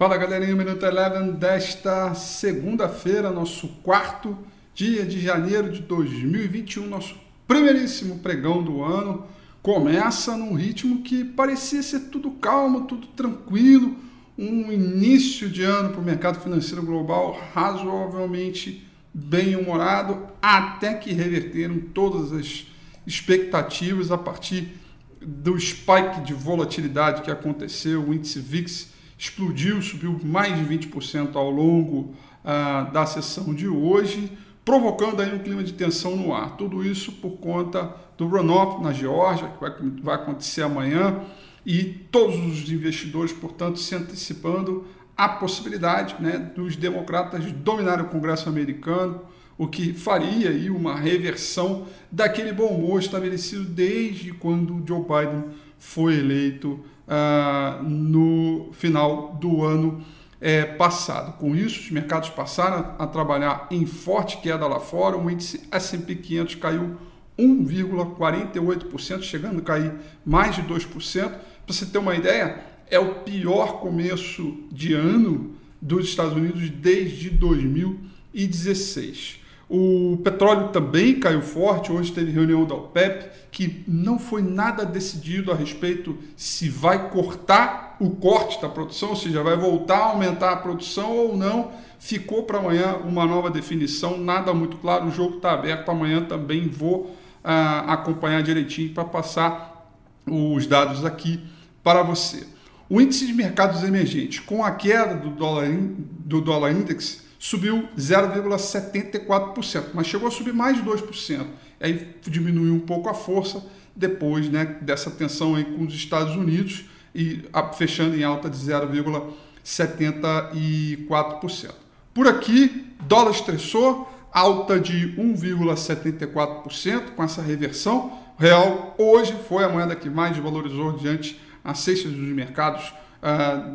Fala galerinha, Minuto Eleven desta segunda-feira, nosso quarto dia de janeiro de 2021, nosso primeiríssimo pregão do ano. Começa num ritmo que parecia ser tudo calmo, tudo tranquilo, um início de ano para o mercado financeiro global razoavelmente bem humorado, até que reverteram todas as expectativas a partir do spike de volatilidade que aconteceu, o índice VIX explodiu, subiu mais de 20% ao longo ah, da sessão de hoje, provocando aí um clima de tensão no ar. Tudo isso por conta do runoff na Geórgia, que vai, vai acontecer amanhã, e todos os investidores, portanto, se antecipando a possibilidade né, dos democratas dominarem o Congresso americano, o que faria aí uma reversão daquele bom humor estabelecido desde quando Joe Biden foi eleito uh, no final do ano é, passado. Com isso, os mercados passaram a trabalhar em forte queda lá fora. O índice S&P 500 caiu 1,48%, chegando a cair mais de 2%. Para você ter uma ideia, é o pior começo de ano dos Estados Unidos desde 2016. O petróleo também caiu forte. Hoje teve reunião da OPEP que não foi nada decidido a respeito se vai cortar o corte da produção, ou seja, vai voltar a aumentar a produção ou não. Ficou para amanhã uma nova definição, nada muito claro. O jogo está aberto. Amanhã também vou ah, acompanhar direitinho para passar os dados aqui para você. O índice de mercados emergentes, com a queda do dólar, do dólar index, subiu 0,74%, mas chegou a subir mais de 2%. Aí diminuiu um pouco a força depois né, dessa tensão aí com os Estados Unidos e fechando em alta de 0,74%. Por aqui, dólar estressou, alta de 1,74% com essa reversão. Real hoje foi a moeda que mais valorizou diante as cestas dos mercados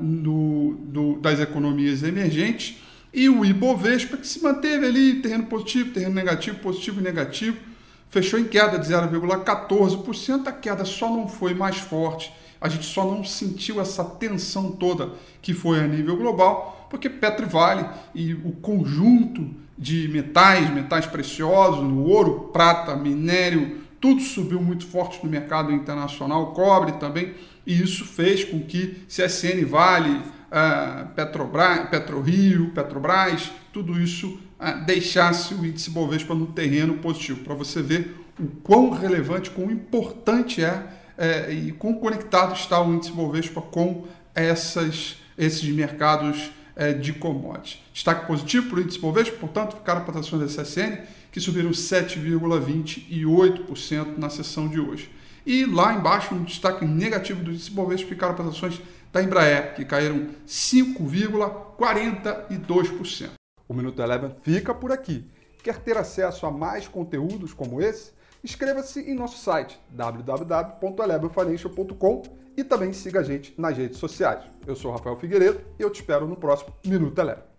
do, do, das economias emergentes. E o Ibovespa, que se manteve ali, terreno positivo, terreno negativo, positivo e negativo, fechou em queda de 0,14%. A queda só não foi mais forte, a gente só não sentiu essa tensão toda que foi a nível global, porque Petro Vale e o conjunto de metais, metais preciosos, ouro, prata, minério, tudo subiu muito forte no mercado internacional, cobre também, e isso fez com que CSN Vale, uh, Petrobras, PetroRio, Petrobras, tudo isso uh, deixasse o índice Bovespa no terreno positivo, para você ver o quão relevante, quão importante é, é, e quão conectado está o índice Bovespa com essas, esses mercados é, de commodities. Destaque positivo para o índice Bovespa, portanto, ficaram para ações da CSN, que subiram 7,28% na sessão de hoje. E lá embaixo, um destaque negativo do índice Bovespa, ficaram para ações da Embraer, que caíram 5,42%. O Minuto Eleven fica por aqui. Quer ter acesso a mais conteúdos como esse? Inscreva-se em nosso site www.elevenfinancial.com e também siga a gente nas redes sociais. Eu sou Rafael Figueiredo e eu te espero no próximo Minuto Eleven.